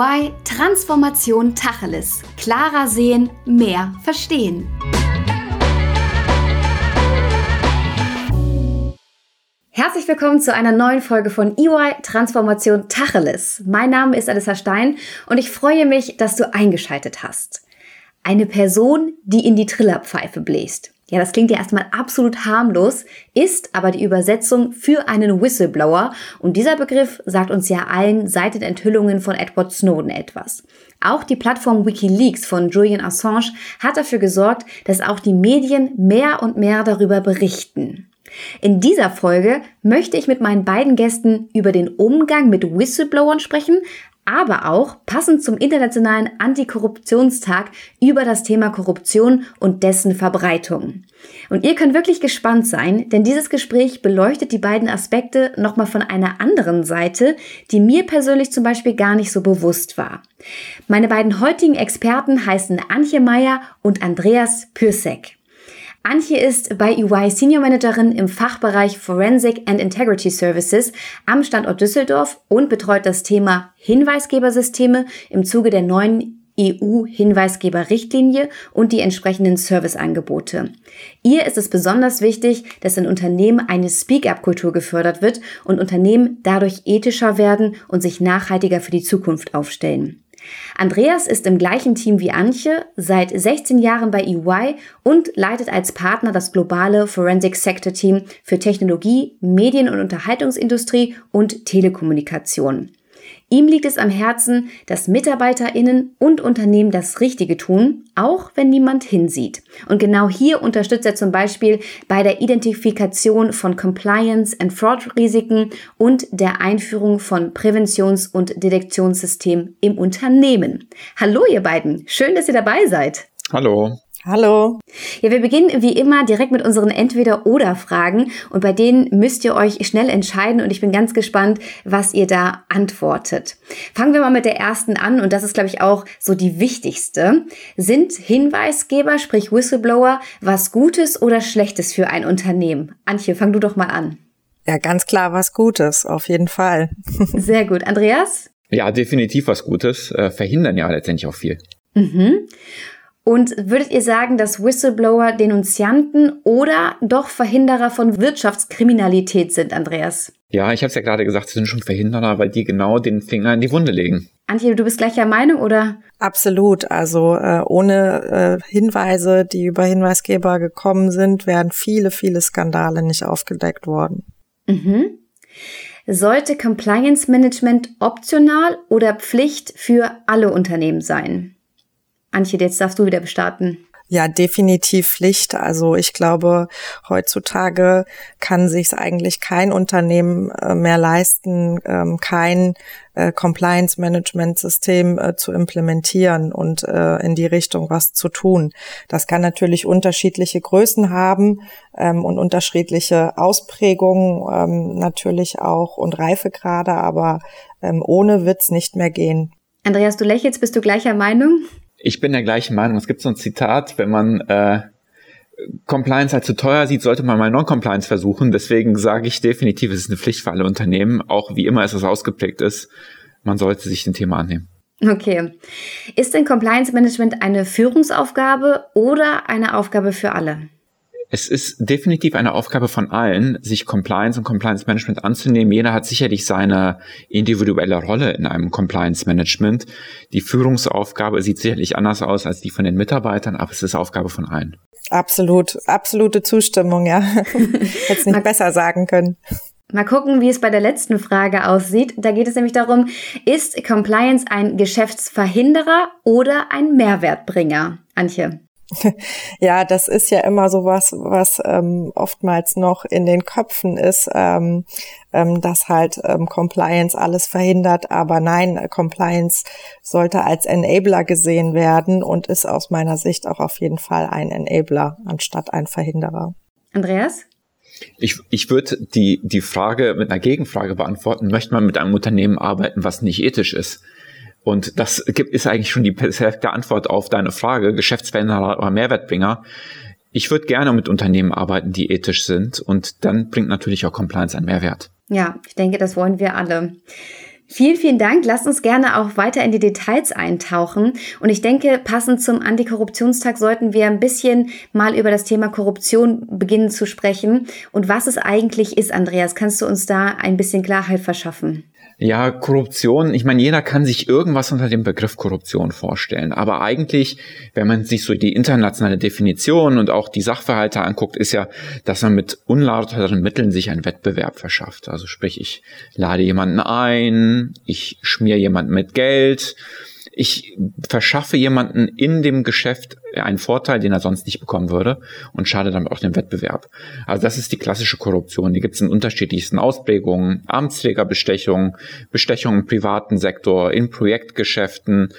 EY Transformation Tacheles. Klarer sehen, mehr verstehen. Herzlich willkommen zu einer neuen Folge von EY Transformation Tacheles. Mein Name ist Alissa Stein und ich freue mich, dass du eingeschaltet hast. Eine Person, die in die Trillerpfeife bläst. Ja, das klingt ja erstmal absolut harmlos, ist aber die Übersetzung für einen Whistleblower und dieser Begriff sagt uns ja allen seit den Enthüllungen von Edward Snowden etwas. Auch die Plattform Wikileaks von Julian Assange hat dafür gesorgt, dass auch die Medien mehr und mehr darüber berichten. In dieser Folge möchte ich mit meinen beiden Gästen über den Umgang mit Whistleblowern sprechen, aber auch passend zum Internationalen Antikorruptionstag über das Thema Korruption und dessen Verbreitung. Und ihr könnt wirklich gespannt sein, denn dieses Gespräch beleuchtet die beiden Aspekte nochmal von einer anderen Seite, die mir persönlich zum Beispiel gar nicht so bewusst war. Meine beiden heutigen Experten heißen Antje Meyer und Andreas Pürsek. Antje ist bei EY Senior Managerin im Fachbereich Forensic and Integrity Services am Standort Düsseldorf und betreut das Thema Hinweisgebersysteme im Zuge der neuen EU-Hinweisgeberrichtlinie und die entsprechenden Serviceangebote. Ihr ist es besonders wichtig, dass in Unternehmen eine Speak-up-Kultur gefördert wird und Unternehmen dadurch ethischer werden und sich nachhaltiger für die Zukunft aufstellen. Andreas ist im gleichen Team wie Antje, seit 16 Jahren bei EY und leitet als Partner das globale Forensic Sector Team für Technologie, Medien- und Unterhaltungsindustrie und Telekommunikation. Ihm liegt es am Herzen, dass MitarbeiterInnen und Unternehmen das Richtige tun, auch wenn niemand hinsieht. Und genau hier unterstützt er zum Beispiel bei der Identifikation von Compliance- and Fraud-Risiken und der Einführung von Präventions- und Detektionssystemen im Unternehmen. Hallo ihr beiden, schön, dass ihr dabei seid. Hallo. Hallo. Ja, wir beginnen wie immer direkt mit unseren Entweder-Oder-Fragen und bei denen müsst ihr euch schnell entscheiden und ich bin ganz gespannt, was ihr da antwortet. Fangen wir mal mit der ersten an und das ist, glaube ich, auch so die wichtigste. Sind Hinweisgeber, sprich Whistleblower, was Gutes oder Schlechtes für ein Unternehmen? Antje, fang du doch mal an. Ja, ganz klar was Gutes, auf jeden Fall. Sehr gut. Andreas? Ja, definitiv was Gutes. Äh, verhindern ja letztendlich auch viel. Mhm. Und würdet ihr sagen, dass Whistleblower Denunzianten oder doch Verhinderer von Wirtschaftskriminalität sind, Andreas? Ja, ich habe es ja gerade gesagt, sie sind schon Verhinderer, weil die genau den Finger in die Wunde legen. Antje, du bist gleicher Meinung, oder? Absolut. Also äh, ohne äh, Hinweise, die über Hinweisgeber gekommen sind, wären viele, viele Skandale nicht aufgedeckt worden. Mhm. Sollte Compliance Management optional oder Pflicht für alle Unternehmen sein? Antje, jetzt darfst du wieder starten. Ja, definitiv Pflicht. Also ich glaube, heutzutage kann sich eigentlich kein Unternehmen äh, mehr leisten, ähm, kein äh, Compliance-Management-System äh, zu implementieren und in die Richtung was zu tun. Das kann natürlich unterschiedliche Größen haben ähm, und unterschiedliche Ausprägungen ähm, natürlich auch und Reifegrade, aber ohne wird's nicht mehr gehen. Andreas, du lächelst, bist du gleicher Meinung? Ich bin der gleichen Meinung. Es gibt so ein Zitat, wenn man äh, Compliance als zu teuer sieht, sollte man mal Non-Compliance versuchen. Deswegen sage ich definitiv, es ist eine Pflicht für alle Unternehmen, auch wie immer es ausgeprägt ist. Man sollte sich dem Thema annehmen. Okay. Ist denn Compliance Management eine Führungsaufgabe oder eine Aufgabe für alle? Es ist definitiv eine Aufgabe von allen, sich Compliance und Compliance Management anzunehmen. Jeder hat sicherlich seine individuelle Rolle in einem Compliance Management. Die Führungsaufgabe sieht sicherlich anders aus als die von den Mitarbeitern, aber es ist Aufgabe von allen. Absolut, absolute Zustimmung, ja. Hätte es nicht besser sagen können. Mal gucken, wie es bei der letzten Frage aussieht. Da geht es nämlich darum, ist Compliance ein Geschäftsverhinderer oder ein Mehrwertbringer? Antje. Ja, das ist ja immer so was, was ähm, oftmals noch in den Köpfen ist, ähm, ähm, dass halt ähm, Compliance alles verhindert. Aber nein, Compliance sollte als Enabler gesehen werden und ist aus meiner Sicht auch auf jeden Fall ein Enabler anstatt ein Verhinderer. Andreas? Ich, ich würde die, die Frage mit einer Gegenfrage beantworten. Möchte man mit einem Unternehmen arbeiten, was nicht ethisch ist? Und das gibt, ist eigentlich schon die perfekte Antwort auf deine Frage, Geschäftsveränderer oder Mehrwertbringer. Ich würde gerne mit Unternehmen arbeiten, die ethisch sind und dann bringt natürlich auch Compliance einen Mehrwert. Ja, ich denke, das wollen wir alle. Vielen, vielen Dank. Lasst uns gerne auch weiter in die Details eintauchen. Und ich denke, passend zum Antikorruptionstag sollten wir ein bisschen mal über das Thema Korruption beginnen zu sprechen und was es eigentlich ist. Andreas, kannst du uns da ein bisschen Klarheit verschaffen? Ja, Korruption, ich meine, jeder kann sich irgendwas unter dem Begriff Korruption vorstellen. Aber eigentlich, wenn man sich so die internationale Definition und auch die Sachverhalte anguckt, ist ja, dass man mit unlauteren Mitteln sich einen Wettbewerb verschafft. Also sprich, ich lade jemanden ein, ich schmier jemanden mit Geld, ich verschaffe jemanden in dem Geschäft einen Vorteil, den er sonst nicht bekommen würde und schade damit auch dem Wettbewerb. Also das ist die klassische Korruption. Die gibt es in unterschiedlichsten Ausprägungen. Amtsträgerbestechung, Bestechung im privaten Sektor, in Projektgeschäften,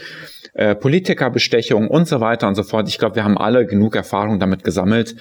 äh, Politikerbestechung und so weiter und so fort. Ich glaube, wir haben alle genug Erfahrung damit gesammelt,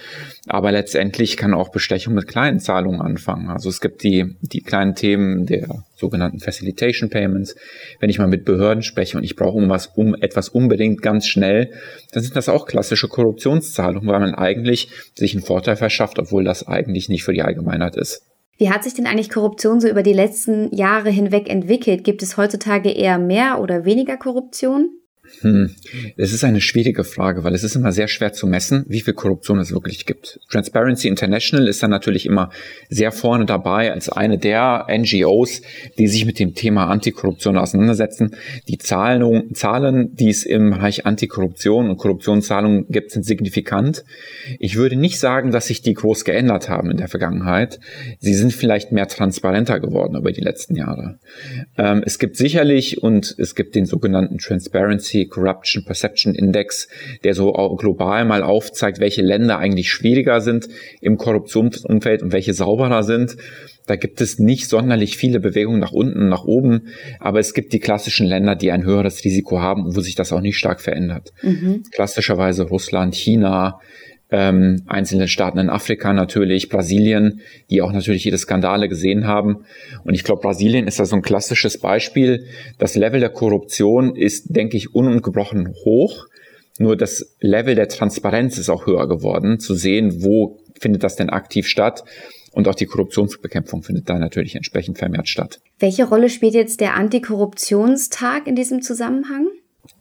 aber letztendlich kann auch Bestechung mit kleinen Zahlungen anfangen. Also es gibt die, die kleinen Themen der sogenannten Facilitation Payments. Wenn ich mal mit Behörden spreche und ich brauche um was, um etwas unbedingt ganz schnell, dann sind das auch klassische Korruptionszahlungen, weil man eigentlich sich einen Vorteil verschafft, obwohl das eigentlich nicht für die Allgemeinheit ist. Wie hat sich denn eigentlich Korruption so über die letzten Jahre hinweg entwickelt? Gibt es heutzutage eher mehr oder weniger Korruption? Hm. Es ist eine schwierige Frage, weil es ist immer sehr schwer zu messen, wie viel Korruption es wirklich gibt. Transparency International ist dann natürlich immer sehr vorne dabei als eine der NGOs, die sich mit dem Thema Antikorruption auseinandersetzen. Die Zahlen, Zahlen die es im Bereich Antikorruption und Korruptionszahlungen gibt, sind signifikant. Ich würde nicht sagen, dass sich die groß geändert haben in der Vergangenheit. Sie sind vielleicht mehr transparenter geworden über die letzten Jahre. Ähm, es gibt sicherlich und es gibt den sogenannten Transparency Anti-Corruption Perception Index, der so global mal aufzeigt, welche Länder eigentlich schwieriger sind im Korruptionsumfeld und welche sauberer sind. Da gibt es nicht sonderlich viele Bewegungen nach unten, nach oben, aber es gibt die klassischen Länder, die ein höheres Risiko haben und wo sich das auch nicht stark verändert. Mhm. Klassischerweise Russland, China, ähm, einzelne Staaten in Afrika natürlich, Brasilien, die auch natürlich jede Skandale gesehen haben. Und ich glaube, Brasilien ist da so ein klassisches Beispiel. Das Level der Korruption ist, denke ich, unungebrochen hoch. Nur das Level der Transparenz ist auch höher geworden, zu sehen, wo findet das denn aktiv statt. Und auch die Korruptionsbekämpfung findet da natürlich entsprechend vermehrt statt. Welche Rolle spielt jetzt der Antikorruptionstag in diesem Zusammenhang?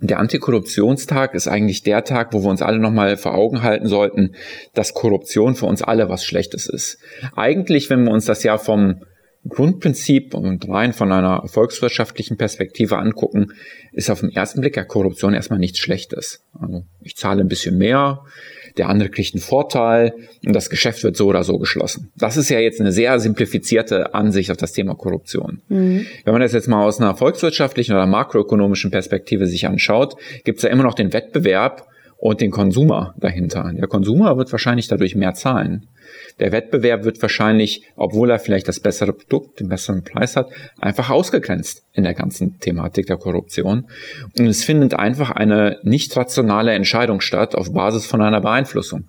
Der Antikorruptionstag ist eigentlich der Tag, wo wir uns alle nochmal vor Augen halten sollten, dass Korruption für uns alle was Schlechtes ist. Eigentlich, wenn wir uns das ja vom Grundprinzip und rein von einer volkswirtschaftlichen Perspektive angucken, ist auf den ersten Blick ja Korruption erstmal nichts Schlechtes. Also ich zahle ein bisschen mehr, der andere kriegt einen Vorteil und das Geschäft wird so oder so geschlossen. Das ist ja jetzt eine sehr simplifizierte Ansicht auf das Thema Korruption. Mhm. Wenn man das jetzt mal aus einer volkswirtschaftlichen oder makroökonomischen Perspektive sich anschaut, gibt es ja immer noch den Wettbewerb und den Konsumer dahinter. Der Konsumer wird wahrscheinlich dadurch mehr zahlen. Der Wettbewerb wird wahrscheinlich, obwohl er vielleicht das bessere Produkt, den besseren Preis hat, einfach ausgegrenzt in der ganzen Thematik der Korruption. Und es findet einfach eine nicht rationale Entscheidung statt auf Basis von einer Beeinflussung.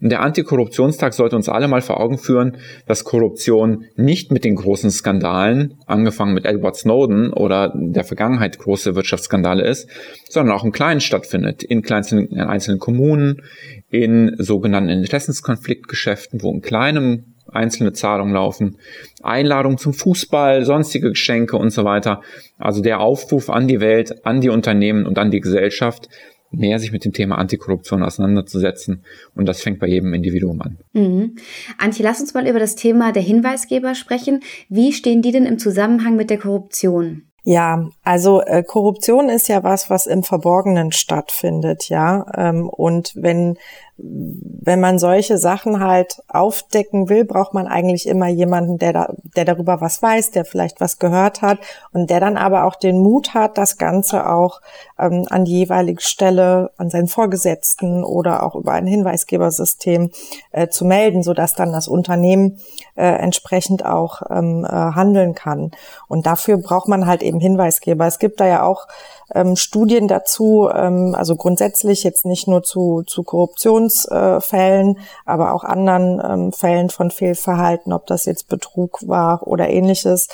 Und der Antikorruptionstag sollte uns alle mal vor Augen führen, dass Korruption nicht mit den großen Skandalen, angefangen mit Edward Snowden oder der Vergangenheit große Wirtschaftsskandale ist, sondern auch im Kleinen stattfindet, in, kleinsten, in einzelnen Kommunen, in sogenannten Interessenskonfliktgeschäften, wo in kleinem einzelne Zahlungen laufen, Einladungen zum Fußball, sonstige Geschenke und so weiter. Also der Aufruf an die Welt, an die Unternehmen und an die Gesellschaft, mehr sich mit dem Thema Antikorruption auseinanderzusetzen. Und das fängt bei jedem Individuum an. Mhm. Antje, lass uns mal über das Thema der Hinweisgeber sprechen. Wie stehen die denn im Zusammenhang mit der Korruption? Ja, also äh, Korruption ist ja was, was im Verborgenen stattfindet, ja. Ähm, und wenn wenn man solche Sachen halt aufdecken will, braucht man eigentlich immer jemanden, der, da, der darüber was weiß, der vielleicht was gehört hat und der dann aber auch den Mut hat, das Ganze auch ähm, an die jeweilige Stelle, an seinen Vorgesetzten oder auch über ein Hinweisgebersystem äh, zu melden, sodass dann das Unternehmen äh, entsprechend auch ähm, äh, handeln kann. Und dafür braucht man halt eben Hinweisgeber. Es gibt da ja auch ähm, Studien dazu, ähm, also grundsätzlich jetzt nicht nur zu, zu Korruptionsfällen, äh, aber auch anderen ähm, Fällen von Fehlverhalten, ob das jetzt Betrug war oder ähnliches.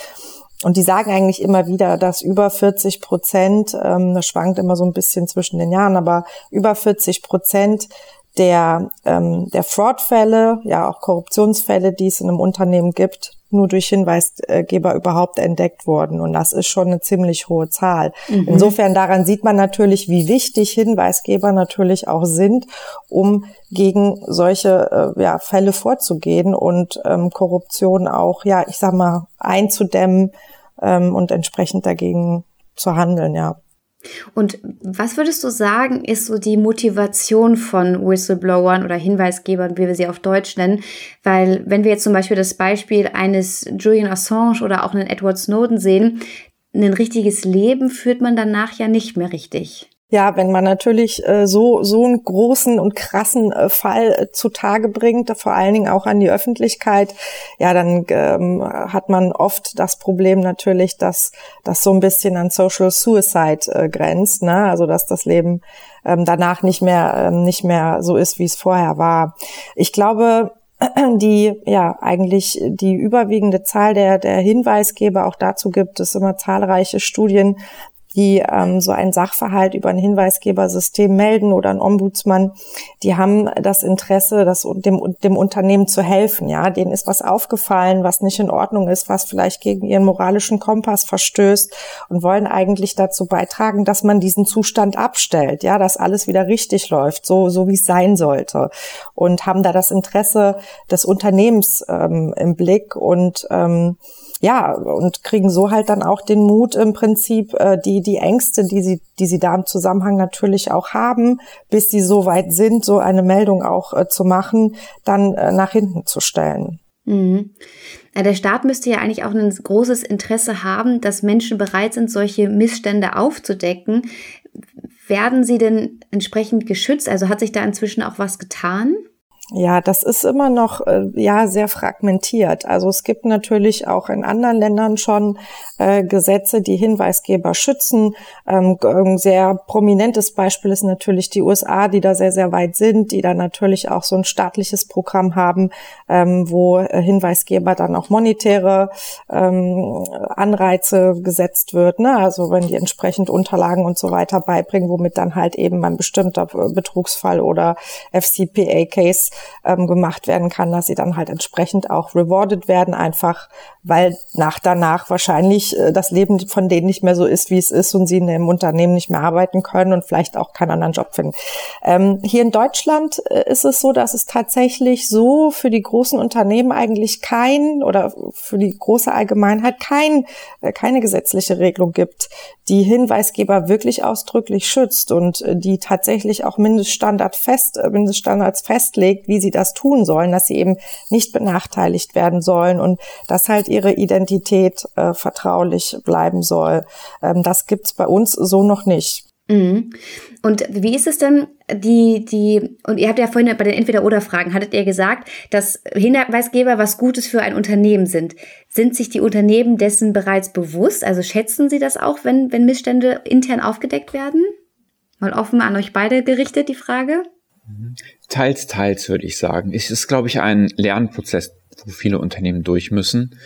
Und die sagen eigentlich immer wieder, dass über 40 Prozent, ähm, das schwankt immer so ein bisschen zwischen den Jahren, aber über 40 Prozent der, ähm, der Fraud-Fälle, ja auch Korruptionsfälle, die es in einem Unternehmen gibt, nur durch Hinweisgeber überhaupt entdeckt wurden. Und das ist schon eine ziemlich hohe Zahl. Mhm. Insofern daran sieht man natürlich, wie wichtig Hinweisgeber natürlich auch sind, um gegen solche äh, ja, Fälle vorzugehen und ähm, Korruption auch, ja, ich sag mal, einzudämmen ähm, und entsprechend dagegen zu handeln, ja. Und was würdest du sagen, ist so die Motivation von Whistleblowern oder Hinweisgebern, wie wir sie auf Deutsch nennen? Weil wenn wir jetzt zum Beispiel das Beispiel eines Julian Assange oder auch einen Edward Snowden sehen, ein richtiges Leben führt man danach ja nicht mehr richtig. Ja, wenn man natürlich äh, so so einen großen und krassen äh, Fall äh, zutage bringt, vor allen Dingen auch an die Öffentlichkeit, ja, dann ähm, hat man oft das Problem natürlich, dass das so ein bisschen an Social Suicide äh, grenzt, ne? Also dass das Leben ähm, danach nicht mehr ähm, nicht mehr so ist, wie es vorher war. Ich glaube, die ja eigentlich die überwiegende Zahl der, der Hinweisgeber, auch dazu gibt es immer zahlreiche Studien, die ähm, so einen Sachverhalt über ein Hinweisgebersystem melden oder ein Ombudsmann, die haben das Interesse, das dem, dem Unternehmen zu helfen. Ja, denen ist was aufgefallen, was nicht in Ordnung ist, was vielleicht gegen ihren moralischen Kompass verstößt und wollen eigentlich dazu beitragen, dass man diesen Zustand abstellt. Ja, dass alles wieder richtig läuft, so so wie es sein sollte und haben da das Interesse des Unternehmens ähm, im Blick und ähm, ja, und kriegen so halt dann auch den Mut im Prinzip, äh, die, die Ängste, die sie, die sie da im Zusammenhang natürlich auch haben, bis sie so weit sind, so eine Meldung auch äh, zu machen, dann äh, nach hinten zu stellen. Mhm. Der Staat müsste ja eigentlich auch ein großes Interesse haben, dass Menschen bereit sind, solche Missstände aufzudecken. Werden sie denn entsprechend geschützt? Also hat sich da inzwischen auch was getan? Ja, das ist immer noch äh, ja sehr fragmentiert. Also es gibt natürlich auch in anderen Ländern schon äh, Gesetze, die Hinweisgeber schützen. Ähm, ein sehr prominentes Beispiel ist natürlich die USA, die da sehr sehr weit sind, die da natürlich auch so ein staatliches Programm haben, ähm, wo äh, Hinweisgeber dann auch monetäre ähm, Anreize gesetzt wird. Ne? Also wenn die entsprechend Unterlagen und so weiter beibringen, womit dann halt eben ein bestimmter Betrugsfall oder FCPA-Case ähm, gemacht werden kann, dass sie dann halt entsprechend auch rewarded werden, einfach weil nach danach wahrscheinlich äh, das Leben von denen nicht mehr so ist, wie es ist und sie in dem Unternehmen nicht mehr arbeiten können und vielleicht auch keinen anderen Job finden. Ähm, hier in Deutschland äh, ist es so, dass es tatsächlich so für die großen Unternehmen eigentlich kein oder für die große Allgemeinheit kein, äh, keine gesetzliche Regelung gibt, die Hinweisgeber wirklich ausdrücklich schützt und äh, die tatsächlich auch Mindeststandard fest, äh, Mindeststandards festlegt, wie sie das tun sollen, dass sie eben nicht benachteiligt werden sollen und dass halt ihre Identität äh, vertraulich bleiben soll. Ähm, das gibt's bei uns so noch nicht. Mhm. Und wie ist es denn, die, die, und ihr habt ja vorhin bei den Entweder-Oder-Fragen, hattet ihr gesagt, dass Hinweisgeber was Gutes für ein Unternehmen sind. Sind sich die Unternehmen dessen bereits bewusst? Also schätzen sie das auch, wenn, wenn Missstände intern aufgedeckt werden? Mal offen an euch beide gerichtet, die Frage. Teils, teils, würde ich sagen. Es ist, glaube ich, ein Lernprozess, wo viele Unternehmen durch müssen.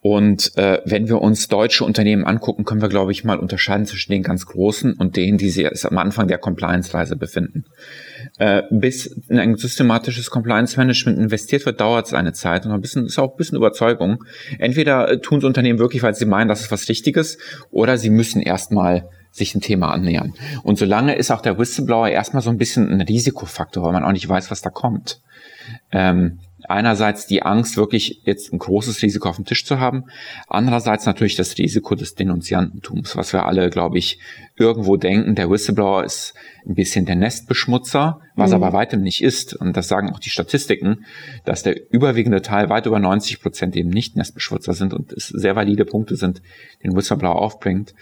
Und äh, wenn wir uns deutsche Unternehmen angucken, können wir, glaube ich, mal unterscheiden zwischen den ganz großen und denen, die sich am Anfang der Compliance-Reise befinden. Äh, bis in ein systematisches Compliance-Management investiert wird, dauert es eine Zeit und ein bisschen ist auch ein bisschen Überzeugung. Entweder äh, tun es Unternehmen wirklich, weil sie meinen, das ist was Richtiges, oder sie müssen erstmal sich ein Thema annähern. Und solange ist auch der Whistleblower erstmal so ein bisschen ein Risikofaktor, weil man auch nicht weiß, was da kommt. Ähm, einerseits die Angst, wirklich jetzt ein großes Risiko auf dem Tisch zu haben. Andererseits natürlich das Risiko des Denunziantentums, was wir alle, glaube ich, irgendwo denken. Der Whistleblower ist ein bisschen der Nestbeschmutzer, was mhm. aber weitem nicht ist. Und das sagen auch die Statistiken, dass der überwiegende Teil, weit über 90 Prozent eben nicht Nestbeschmutzer sind und es sehr valide Punkte sind, den Whistleblower aufbringt.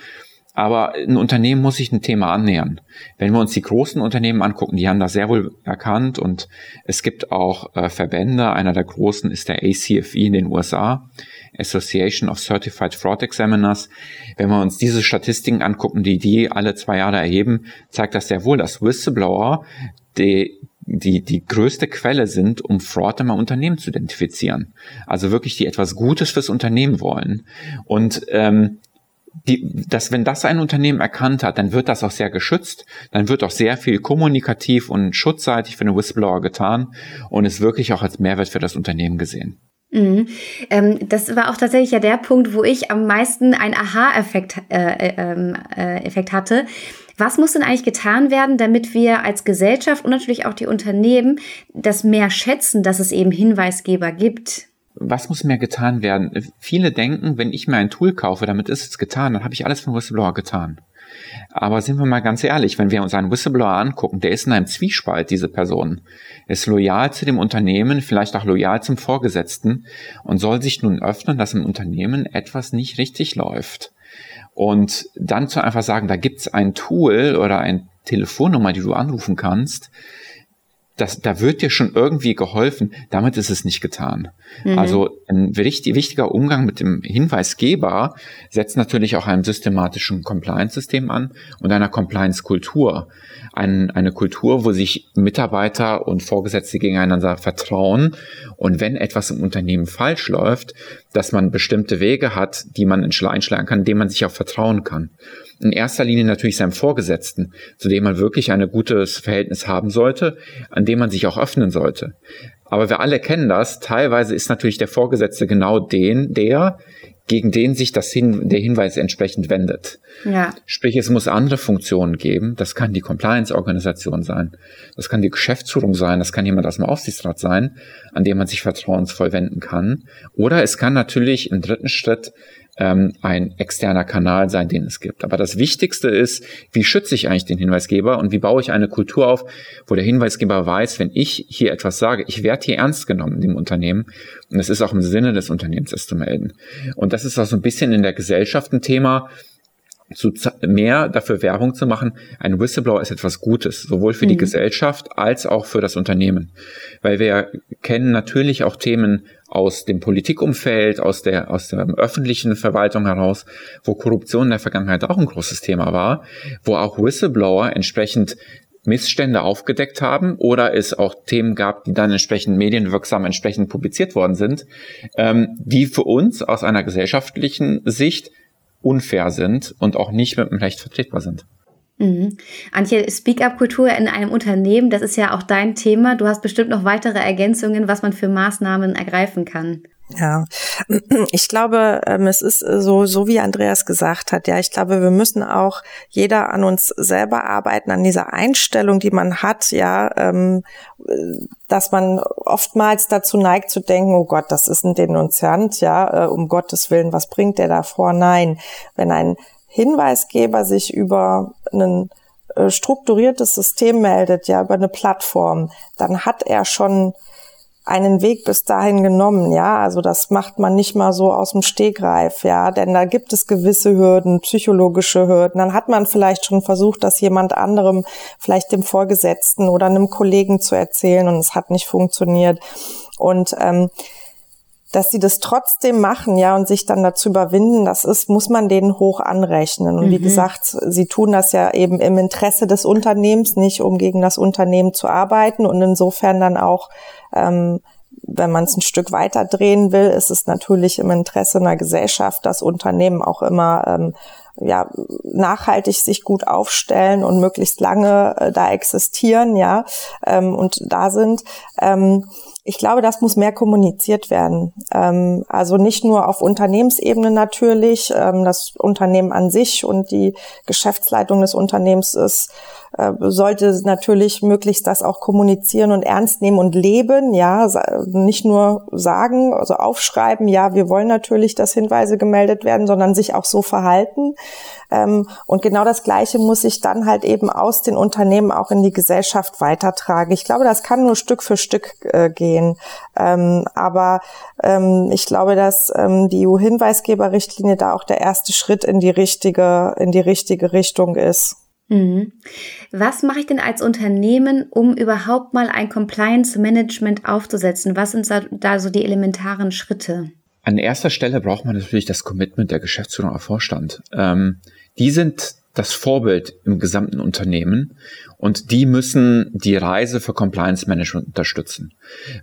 Aber ein Unternehmen muss sich ein Thema annähern. Wenn wir uns die großen Unternehmen angucken, die haben das sehr wohl erkannt und es gibt auch äh, Verbände. Einer der großen ist der ACFE in den USA, Association of Certified Fraud Examiners. Wenn wir uns diese Statistiken angucken, die die alle zwei Jahre erheben, zeigt das sehr wohl, dass Whistleblower die, die, die größte Quelle sind, um Fraud im Unternehmen zu identifizieren. Also wirklich, die etwas Gutes fürs Unternehmen wollen. Und ähm, die, dass wenn das ein Unternehmen erkannt hat, dann wird das auch sehr geschützt, dann wird auch sehr viel kommunikativ und schutzseitig für den Whistleblower getan und ist wirklich auch als Mehrwert für das Unternehmen gesehen. Mhm. Ähm, das war auch tatsächlich ja der Punkt, wo ich am meisten einen Aha-Effekt äh, äh, ähm, äh, Effekt hatte. Was muss denn eigentlich getan werden, damit wir als Gesellschaft und natürlich auch die Unternehmen das mehr schätzen, dass es eben Hinweisgeber gibt? Was muss mehr getan werden? Viele denken, wenn ich mir ein Tool kaufe, damit ist es getan, dann habe ich alles von Whistleblower getan. Aber sind wir mal ganz ehrlich, wenn wir uns einen Whistleblower angucken, der ist in einem Zwiespalt, diese Person. Er ist loyal zu dem Unternehmen, vielleicht auch loyal zum Vorgesetzten und soll sich nun öffnen, dass im Unternehmen etwas nicht richtig läuft. Und dann zu einfach sagen, da gibt's ein Tool oder eine Telefonnummer, die du anrufen kannst, das, da wird dir schon irgendwie geholfen. Damit ist es nicht getan. Mhm. Also ein wichtiger Umgang mit dem Hinweisgeber setzt natürlich auch einem systematischen Compliance-System an und einer Compliance-Kultur. Ein, eine Kultur, wo sich Mitarbeiter und Vorgesetzte gegeneinander vertrauen und wenn etwas im Unternehmen falsch läuft, dass man bestimmte Wege hat, die man einschlagen kann, denen man sich auch vertrauen kann in erster Linie natürlich seinem Vorgesetzten, zu dem man wirklich ein gutes Verhältnis haben sollte, an dem man sich auch öffnen sollte. Aber wir alle kennen das. Teilweise ist natürlich der Vorgesetzte genau den, der, gegen den sich das Hin der Hinweis entsprechend wendet. Ja. Sprich, es muss andere Funktionen geben. Das kann die Compliance-Organisation sein. Das kann die Geschäftsführung sein. Das kann jemand aus dem Aufsichtsrat sein, an dem man sich vertrauensvoll wenden kann. Oder es kann natürlich im dritten Schritt ähm, ein externer Kanal sein, den es gibt. Aber das Wichtigste ist, wie schütze ich eigentlich den Hinweisgeber und wie baue ich eine Kultur auf, wo der Hinweisgeber weiß, wenn ich hier etwas sage, ich werde hier ernst genommen in dem Unternehmen und es ist auch im Sinne des Unternehmens, es zu melden. Und das ist auch so ein bisschen in der Gesellschaft ein Thema, zu mehr dafür Werbung zu machen, ein Whistleblower ist etwas Gutes, sowohl für mhm. die Gesellschaft als auch für das Unternehmen. Weil wir kennen natürlich auch Themen aus dem Politikumfeld, aus der, aus der öffentlichen Verwaltung heraus, wo Korruption in der Vergangenheit auch ein großes Thema war, wo auch Whistleblower entsprechend Missstände aufgedeckt haben oder es auch Themen gab, die dann entsprechend medienwirksam entsprechend publiziert worden sind, ähm, die für uns aus einer gesellschaftlichen Sicht unfair sind und auch nicht mit dem Recht vertretbar sind. Mhm. Antje, Speak-up-Kultur in einem Unternehmen, das ist ja auch dein Thema. Du hast bestimmt noch weitere Ergänzungen, was man für Maßnahmen ergreifen kann. Ja, ich glaube, ähm, es ist so, so wie Andreas gesagt hat. Ja, ich glaube, wir müssen auch jeder an uns selber arbeiten, an dieser Einstellung, die man hat. Ja, ähm, dass man oftmals dazu neigt zu denken, oh Gott, das ist ein Denunziant. Ja, äh, um Gottes Willen, was bringt der da vor? Nein, wenn ein Hinweisgeber sich über ein äh, strukturiertes System meldet, ja, über eine Plattform, dann hat er schon einen Weg bis dahin genommen, ja. Also das macht man nicht mal so aus dem Stegreif, ja. Denn da gibt es gewisse Hürden, psychologische Hürden. Dann hat man vielleicht schon versucht, das jemand anderem, vielleicht dem Vorgesetzten oder einem Kollegen zu erzählen und es hat nicht funktioniert. Und ähm, dass sie das trotzdem machen, ja, und sich dann dazu überwinden, das ist, muss man denen hoch anrechnen. Und mhm. wie gesagt, sie tun das ja eben im Interesse des Unternehmens, nicht um gegen das Unternehmen zu arbeiten und insofern dann auch, ähm, wenn man es ein Stück weiter drehen will, ist es natürlich im Interesse einer Gesellschaft, dass Unternehmen auch immer ähm, ja, nachhaltig sich gut aufstellen und möglichst lange äh, da existieren, ja, ähm, und da sind. Ähm, ich glaube, das muss mehr kommuniziert werden. Ähm, also nicht nur auf Unternehmensebene natürlich. Ähm, das Unternehmen an sich und die Geschäftsleitung des Unternehmens ist äh, sollte natürlich möglichst das auch kommunizieren und ernst nehmen und leben, ja, nicht nur sagen, also aufschreiben, ja, wir wollen natürlich, dass Hinweise gemeldet werden, sondern sich auch so verhalten. Ähm, und genau das Gleiche muss ich dann halt eben aus den Unternehmen auch in die Gesellschaft weitertragen. Ich glaube, das kann nur Stück für Stück äh, gehen. Ähm, aber ähm, ich glaube, dass die EU-Hinweisgeberrichtlinie da auch der erste Schritt in die richtige, in die richtige Richtung ist. Mhm. Was mache ich denn als Unternehmen, um überhaupt mal ein Compliance Management aufzusetzen? Was sind da so die elementaren Schritte? An erster Stelle braucht man natürlich das Commitment der Geschäftsführung auf Vorstand. Ähm, die sind das Vorbild im gesamten Unternehmen und die müssen die Reise für Compliance Management unterstützen.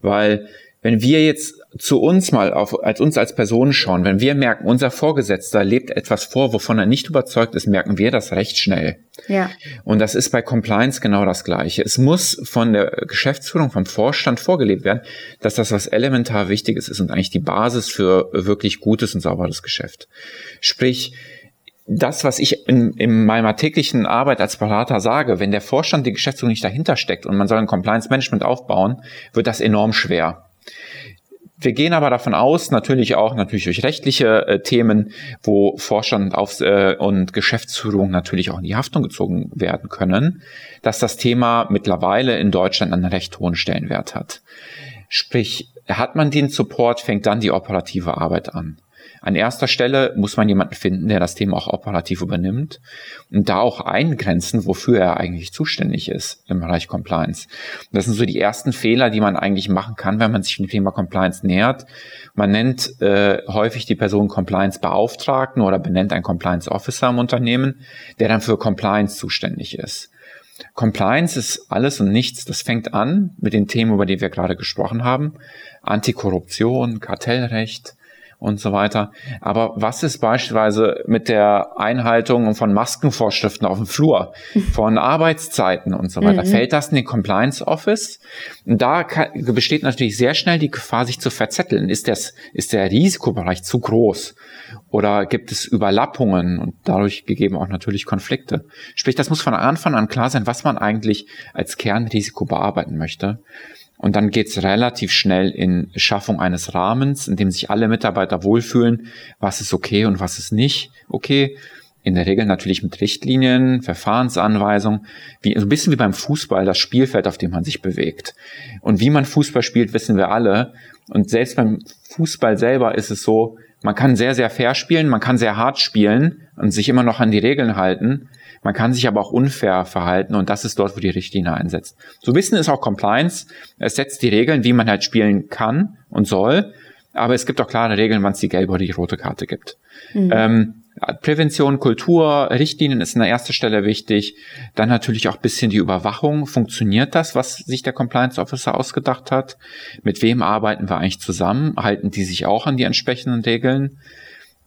Weil Wenn wir jetzt zu uns mal auf, als uns als Person schauen, wenn wir merken, unser Vorgesetzter lebt etwas vor, wovon er nicht überzeugt ist, merken wir das recht schnell. Ja. Und das ist bei Compliance genau das Gleiche. Es muss von der Geschäftsführung, vom Vorstand vorgelebt werden, dass das was elementar Wichtiges ist und eigentlich die Basis für wirklich gutes und sauberes Geschäft. Sprich, das, was ich in, in meiner täglichen Arbeit als Berater sage, wenn der Vorstand die Geschäftsführung nicht dahinter steckt und man soll ein Compliance Management aufbauen, wird das enorm schwer. Wir gehen aber davon aus, natürlich auch natürlich durch rechtliche äh, Themen, wo Vorstand auf, äh, und Geschäftsführung natürlich auch in die Haftung gezogen werden können, dass das Thema mittlerweile in Deutschland einen recht hohen Stellenwert hat. Sprich, hat man den Support, fängt dann die operative Arbeit an. An erster Stelle muss man jemanden finden, der das Thema auch operativ übernimmt und da auch eingrenzen, wofür er eigentlich zuständig ist im Bereich Compliance. Das sind so die ersten Fehler, die man eigentlich machen kann, wenn man sich dem Thema Compliance nähert. Man nennt äh, häufig die Person Compliance Beauftragten oder benennt einen Compliance Officer im Unternehmen, der dann für Compliance zuständig ist. Compliance ist alles und nichts. Das fängt an mit den Themen, über die wir gerade gesprochen haben. Antikorruption, Kartellrecht, und so weiter. Aber was ist beispielsweise mit der Einhaltung von Maskenvorschriften auf dem Flur, von Arbeitszeiten und so weiter? Mhm. Fällt das in den Compliance Office? Und da kann, besteht natürlich sehr schnell die Gefahr, sich zu verzetteln. Ist, das, ist der Risikobereich zu groß? Oder gibt es Überlappungen und dadurch gegeben auch natürlich Konflikte? Sprich, das muss von Anfang an klar sein, was man eigentlich als Kernrisiko bearbeiten möchte. Und dann geht's relativ schnell in Schaffung eines Rahmens, in dem sich alle Mitarbeiter wohlfühlen, was ist okay und was ist nicht okay. In der Regel natürlich mit Richtlinien, Verfahrensanweisungen, wie, ein bisschen wie beim Fußball, das Spielfeld, auf dem man sich bewegt. Und wie man Fußball spielt, wissen wir alle. Und selbst beim Fußball selber ist es so, man kann sehr, sehr fair spielen, man kann sehr hart spielen und sich immer noch an die Regeln halten. Man kann sich aber auch unfair verhalten und das ist dort, wo die Richtlinie einsetzt. So Wissen ist auch Compliance. Es setzt die Regeln, wie man halt spielen kann und soll. Aber es gibt auch klare Regeln, wann es die gelbe oder die rote Karte gibt. Mhm. Ähm, Prävention, Kultur, Richtlinien ist an der ersten Stelle wichtig. Dann natürlich auch bisschen die Überwachung. Funktioniert das, was sich der Compliance Officer ausgedacht hat? Mit wem arbeiten wir eigentlich zusammen? Halten die sich auch an die entsprechenden Regeln?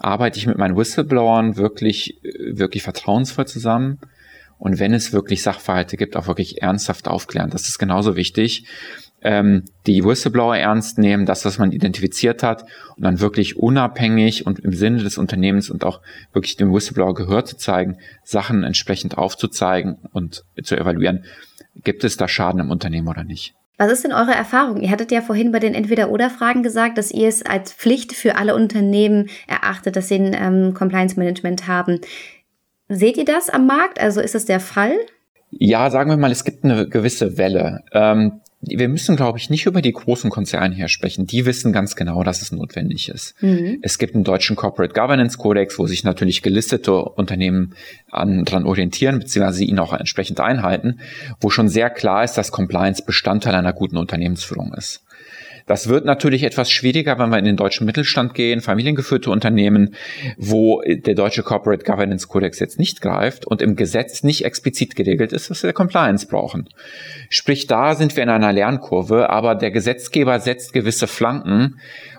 Arbeite ich mit meinen Whistleblowern wirklich, wirklich vertrauensvoll zusammen. Und wenn es wirklich Sachverhalte gibt, auch wirklich ernsthaft aufklären. Das ist genauso wichtig. Ähm, die Whistleblower ernst nehmen, das, was man identifiziert hat, und dann wirklich unabhängig und im Sinne des Unternehmens und auch wirklich dem Whistleblower Gehör zu zeigen, Sachen entsprechend aufzuzeigen und zu evaluieren, gibt es da Schaden im Unternehmen oder nicht. Was ist denn eure Erfahrung? Ihr hattet ja vorhin bei den Entweder-Oder-Fragen gesagt, dass ihr es als Pflicht für alle Unternehmen erachtet, dass sie ein ähm, Compliance-Management haben. Seht ihr das am Markt? Also ist das der Fall? Ja, sagen wir mal, es gibt eine gewisse Welle. Ähm, wir müssen, glaube ich, nicht über die großen Konzerne hier sprechen. Die wissen ganz genau, dass es notwendig ist. Mhm. Es gibt einen deutschen Corporate Governance Codex, wo sich natürlich gelistete Unternehmen an, dran orientieren, beziehungsweise ihn auch entsprechend einhalten, wo schon sehr klar ist, dass Compliance Bestandteil einer guten Unternehmensführung ist. Das wird natürlich etwas schwieriger, wenn wir in den deutschen Mittelstand gehen, familiengeführte Unternehmen, wo der deutsche Corporate Governance Codex jetzt nicht greift und im Gesetz nicht explizit geregelt ist, dass wir Compliance brauchen. Sprich, da sind wir in einer Lernkurve, aber der Gesetzgeber setzt gewisse Flanken,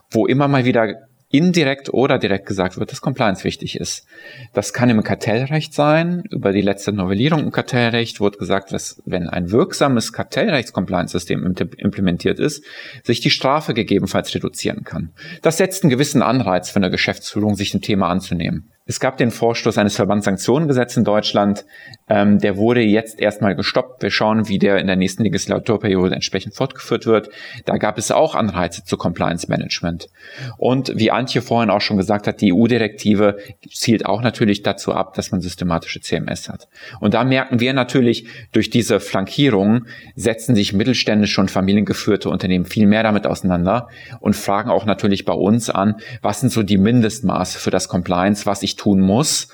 wo immer mal wieder indirekt oder direkt gesagt wird, dass Compliance wichtig ist. Das kann im Kartellrecht sein. Über die letzte Novellierung im Kartellrecht wurde gesagt, dass wenn ein wirksames Kartellrechts-Compliance-System implementiert ist, sich die Strafe gegebenenfalls reduzieren kann. Das setzt einen gewissen Anreiz für eine Geschäftsführung, sich dem Thema anzunehmen. Es gab den Vorstoß eines Verbandssanktionengesetzes in Deutschland. Ähm, der wurde jetzt erstmal gestoppt. Wir schauen, wie der in der nächsten Legislaturperiode entsprechend fortgeführt wird. Da gab es auch Anreize zu Compliance Management. Und wie Antje vorhin auch schon gesagt hat, die EU-Direktive zielt auch natürlich dazu ab, dass man systematische CMS hat. Und da merken wir natürlich, durch diese Flankierung setzen sich mittelständische und familiengeführte Unternehmen viel mehr damit auseinander und fragen auch natürlich bei uns an, was sind so die Mindestmaße für das Compliance, was ich tun muss,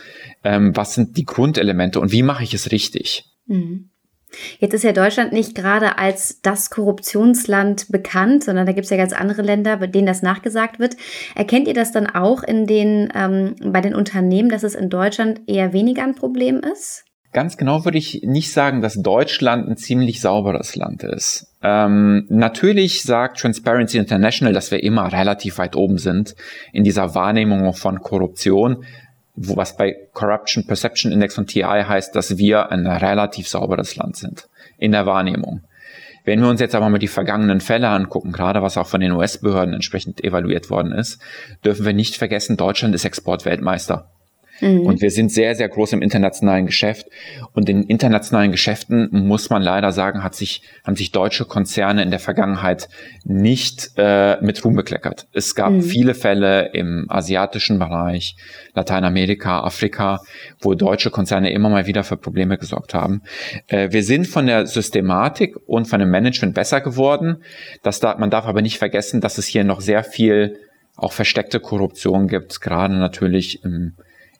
ähm, was sind die Grundelemente und wie mache ich es richtig. Mhm. Jetzt ist ja Deutschland nicht gerade als das Korruptionsland bekannt, sondern da gibt es ja ganz andere Länder, bei denen das nachgesagt wird. Erkennt ihr das dann auch in den, ähm, bei den Unternehmen, dass es in Deutschland eher weniger ein Problem ist? Ganz genau würde ich nicht sagen, dass Deutschland ein ziemlich sauberes Land ist. Ähm, natürlich sagt Transparency International, dass wir immer relativ weit oben sind in dieser Wahrnehmung von Korruption, wo was bei Corruption Perception Index von TI heißt, dass wir ein relativ sauberes Land sind in der Wahrnehmung. Wenn wir uns jetzt aber mal die vergangenen Fälle angucken, gerade was auch von den US-Behörden entsprechend evaluiert worden ist, dürfen wir nicht vergessen, Deutschland ist Exportweltmeister. Mhm. Und wir sind sehr, sehr groß im internationalen Geschäft. Und in internationalen Geschäften muss man leider sagen, hat sich, haben sich deutsche Konzerne in der Vergangenheit nicht äh, mit Ruhm bekleckert. Es gab mhm. viele Fälle im asiatischen Bereich, Lateinamerika, Afrika, wo deutsche Konzerne immer mal wieder für Probleme gesorgt haben. Äh, wir sind von der Systematik und von dem Management besser geworden. Das da, man darf aber nicht vergessen, dass es hier noch sehr viel auch versteckte Korruption gibt, gerade natürlich im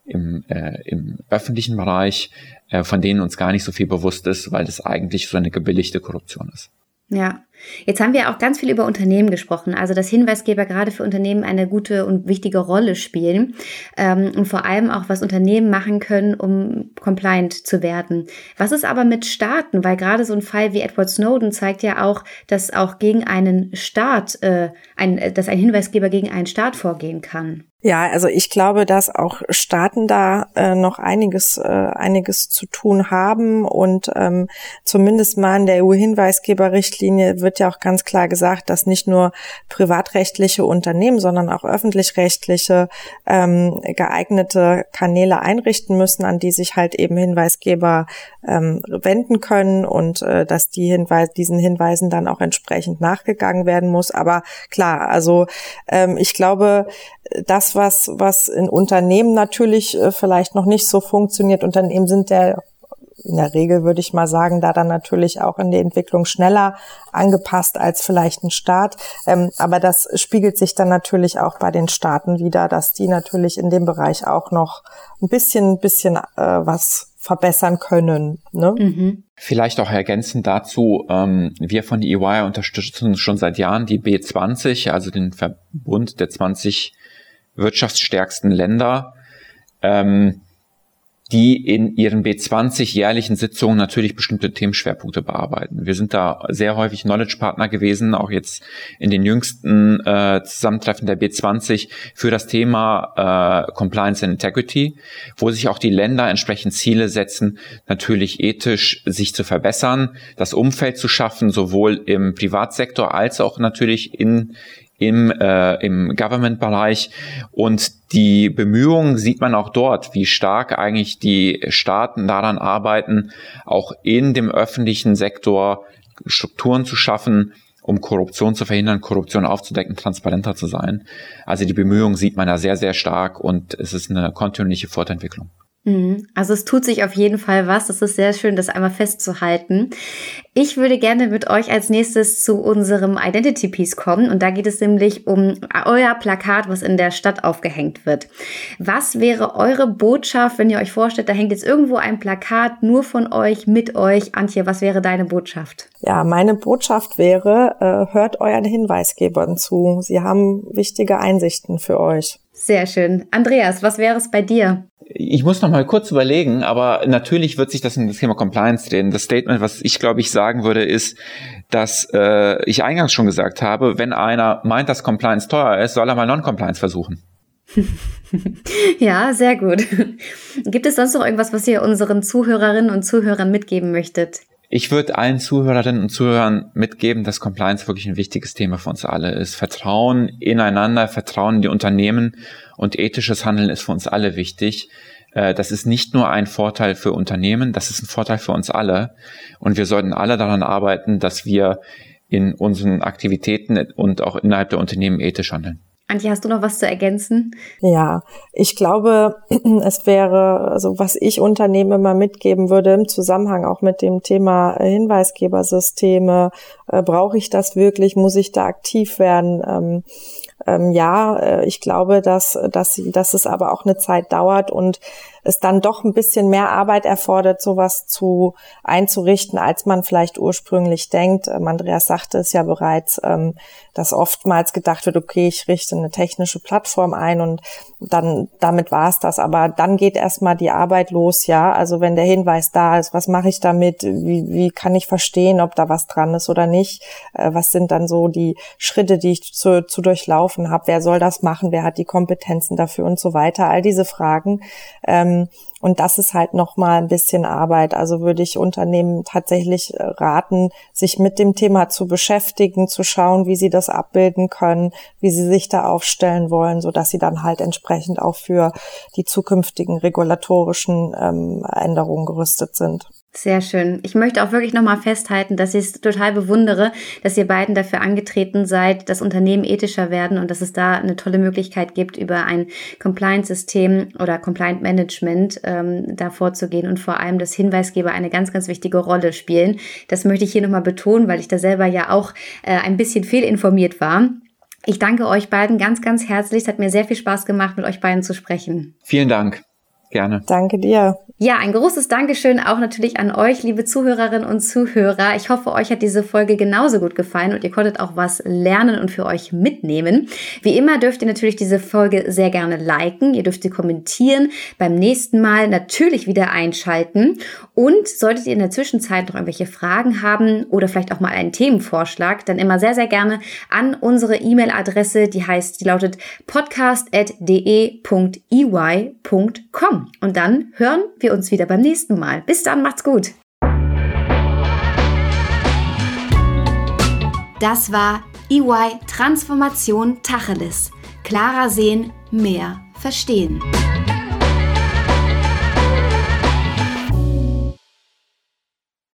im, äh, im öffentlichen Bereich, äh, von denen uns gar nicht so viel bewusst ist, weil das eigentlich so eine gebilligte Korruption ist. Ja, jetzt haben wir auch ganz viel über Unternehmen gesprochen, also dass Hinweisgeber gerade für Unternehmen eine gute und wichtige Rolle spielen ähm, und vor allem auch, was Unternehmen machen können, um compliant zu werden. Was ist aber mit Staaten? Weil gerade so ein Fall wie Edward Snowden zeigt ja auch, dass auch gegen einen Staat, äh, ein, dass ein Hinweisgeber gegen einen Staat vorgehen kann. Ja, also ich glaube, dass auch Staaten da äh, noch einiges, äh, einiges zu tun haben und ähm, zumindest mal in der EU-Hinweisgeberrichtlinie wird ja auch ganz klar gesagt, dass nicht nur privatrechtliche Unternehmen, sondern auch öffentlich-rechtliche ähm, geeignete Kanäle einrichten müssen, an die sich halt eben Hinweisgeber ähm, wenden können und äh, dass die Hinweis, diesen Hinweisen dann auch entsprechend nachgegangen werden muss. Aber klar, also ähm, ich glaube, das, was, was in Unternehmen natürlich äh, vielleicht noch nicht so funktioniert, Unternehmen sind der in der Regel würde ich mal sagen, da dann natürlich auch in die Entwicklung schneller angepasst als vielleicht ein Staat. Ähm, aber das spiegelt sich dann natürlich auch bei den Staaten wieder, dass die natürlich in dem Bereich auch noch ein bisschen, bisschen äh, was verbessern können. Ne? Mhm. Vielleicht auch ergänzend dazu, ähm, wir von EY unterstützen schon seit Jahren die B20, also den Verbund der 20 wirtschaftsstärksten Länder, ähm, die in ihren B20 jährlichen Sitzungen natürlich bestimmte Themenschwerpunkte bearbeiten. Wir sind da sehr häufig Knowledge-Partner gewesen, auch jetzt in den jüngsten äh, Zusammentreffen der B20 für das Thema äh, Compliance and Integrity, wo sich auch die Länder entsprechend Ziele setzen, natürlich ethisch sich zu verbessern, das Umfeld zu schaffen, sowohl im Privatsektor als auch natürlich in, im, äh, im Government-Bereich. Und die Bemühungen sieht man auch dort, wie stark eigentlich die Staaten daran arbeiten, auch in dem öffentlichen Sektor Strukturen zu schaffen, um Korruption zu verhindern, Korruption aufzudecken, transparenter zu sein. Also die Bemühungen sieht man da sehr, sehr stark und es ist eine kontinuierliche Fortentwicklung. Mhm. Also es tut sich auf jeden Fall was. Das ist sehr schön, das einmal festzuhalten. Ich würde gerne mit euch als nächstes zu unserem Identity Piece kommen und da geht es nämlich um euer Plakat, was in der Stadt aufgehängt wird. Was wäre eure Botschaft, wenn ihr euch vorstellt, da hängt jetzt irgendwo ein Plakat nur von euch, mit euch? Antje, was wäre deine Botschaft? Ja, meine Botschaft wäre, äh, hört euren Hinweisgebern zu. Sie haben wichtige Einsichten für euch. Sehr schön. Andreas, was wäre es bei dir? Ich muss noch mal kurz überlegen, aber natürlich wird sich das in das Thema Compliance drehen. Das Statement, was ich glaube ich sagen würde, ist, dass äh, ich eingangs schon gesagt habe, wenn einer meint, dass Compliance teuer ist, soll er mal Non-Compliance versuchen. ja, sehr gut. Gibt es sonst noch irgendwas, was ihr unseren Zuhörerinnen und Zuhörern mitgeben möchtet? Ich würde allen Zuhörerinnen und Zuhörern mitgeben, dass Compliance wirklich ein wichtiges Thema für uns alle ist. Vertrauen ineinander, Vertrauen in die Unternehmen und ethisches Handeln ist für uns alle wichtig. Äh, das ist nicht nur ein Vorteil für Unternehmen, das ist ein Vorteil für uns alle. Und wir sollten alle daran arbeiten, dass wir in unseren Aktivitäten und auch innerhalb der Unternehmen ethisch handeln. Antje, hast du noch was zu ergänzen? Ja, ich glaube, es wäre, also was ich Unternehmen immer mitgeben würde im Zusammenhang auch mit dem Thema Hinweisgebersysteme, äh, brauche ich das wirklich, muss ich da aktiv werden? Ähm, ähm, ja, äh, ich glaube, dass, dass, dass es aber auch eine Zeit dauert und es dann doch ein bisschen mehr Arbeit erfordert, sowas zu einzurichten, als man vielleicht ursprünglich denkt. Ähm, Andreas sagte es ja bereits, ähm, dass oftmals gedacht wird, okay, ich richte eine technische Plattform ein und dann damit war es das. Aber dann geht erstmal die Arbeit los, ja. Also wenn der Hinweis da ist, was mache ich damit? Wie, wie kann ich verstehen, ob da was dran ist oder nicht? Äh, was sind dann so die Schritte, die ich zu, zu durchlaufen habe? Wer soll das machen? Wer hat die Kompetenzen dafür und so weiter? All diese Fragen. Ähm, und das ist halt nochmal ein bisschen Arbeit. Also würde ich Unternehmen tatsächlich äh, raten, sich mit dem Thema zu beschäftigen, zu schauen, wie sie das abbilden können, wie sie sich da aufstellen wollen, so dass sie dann halt entsprechend auch für die zukünftigen regulatorischen ähm, Änderungen gerüstet sind. Sehr schön. Ich möchte auch wirklich nochmal festhalten, dass ich es total bewundere, dass ihr beiden dafür angetreten seid, dass Unternehmen ethischer werden und dass es da eine tolle Möglichkeit gibt, über ein Compliance-System oder Compliant-Management ähm, da vorzugehen und vor allem, dass Hinweisgeber eine ganz, ganz wichtige Rolle spielen. Das möchte ich hier nochmal betonen, weil ich da selber ja auch äh, ein bisschen fehlinformiert war. Ich danke euch beiden ganz, ganz herzlich. Es hat mir sehr viel Spaß gemacht, mit euch beiden zu sprechen. Vielen Dank. Gerne. Danke dir. Ja, ein großes Dankeschön auch natürlich an euch, liebe Zuhörerinnen und Zuhörer. Ich hoffe, euch hat diese Folge genauso gut gefallen und ihr konntet auch was lernen und für euch mitnehmen. Wie immer dürft ihr natürlich diese Folge sehr gerne liken. Ihr dürft sie kommentieren. Beim nächsten Mal natürlich wieder einschalten. Und solltet ihr in der Zwischenzeit noch irgendwelche Fragen haben oder vielleicht auch mal einen Themenvorschlag, dann immer sehr, sehr gerne an unsere E-Mail-Adresse, die heißt, die lautet podcast.de.ey.com. Und dann hören wir wir uns wieder beim nächsten Mal. Bis dann, macht's gut. Das war EY Transformation Tacheles. Klarer sehen, mehr verstehen.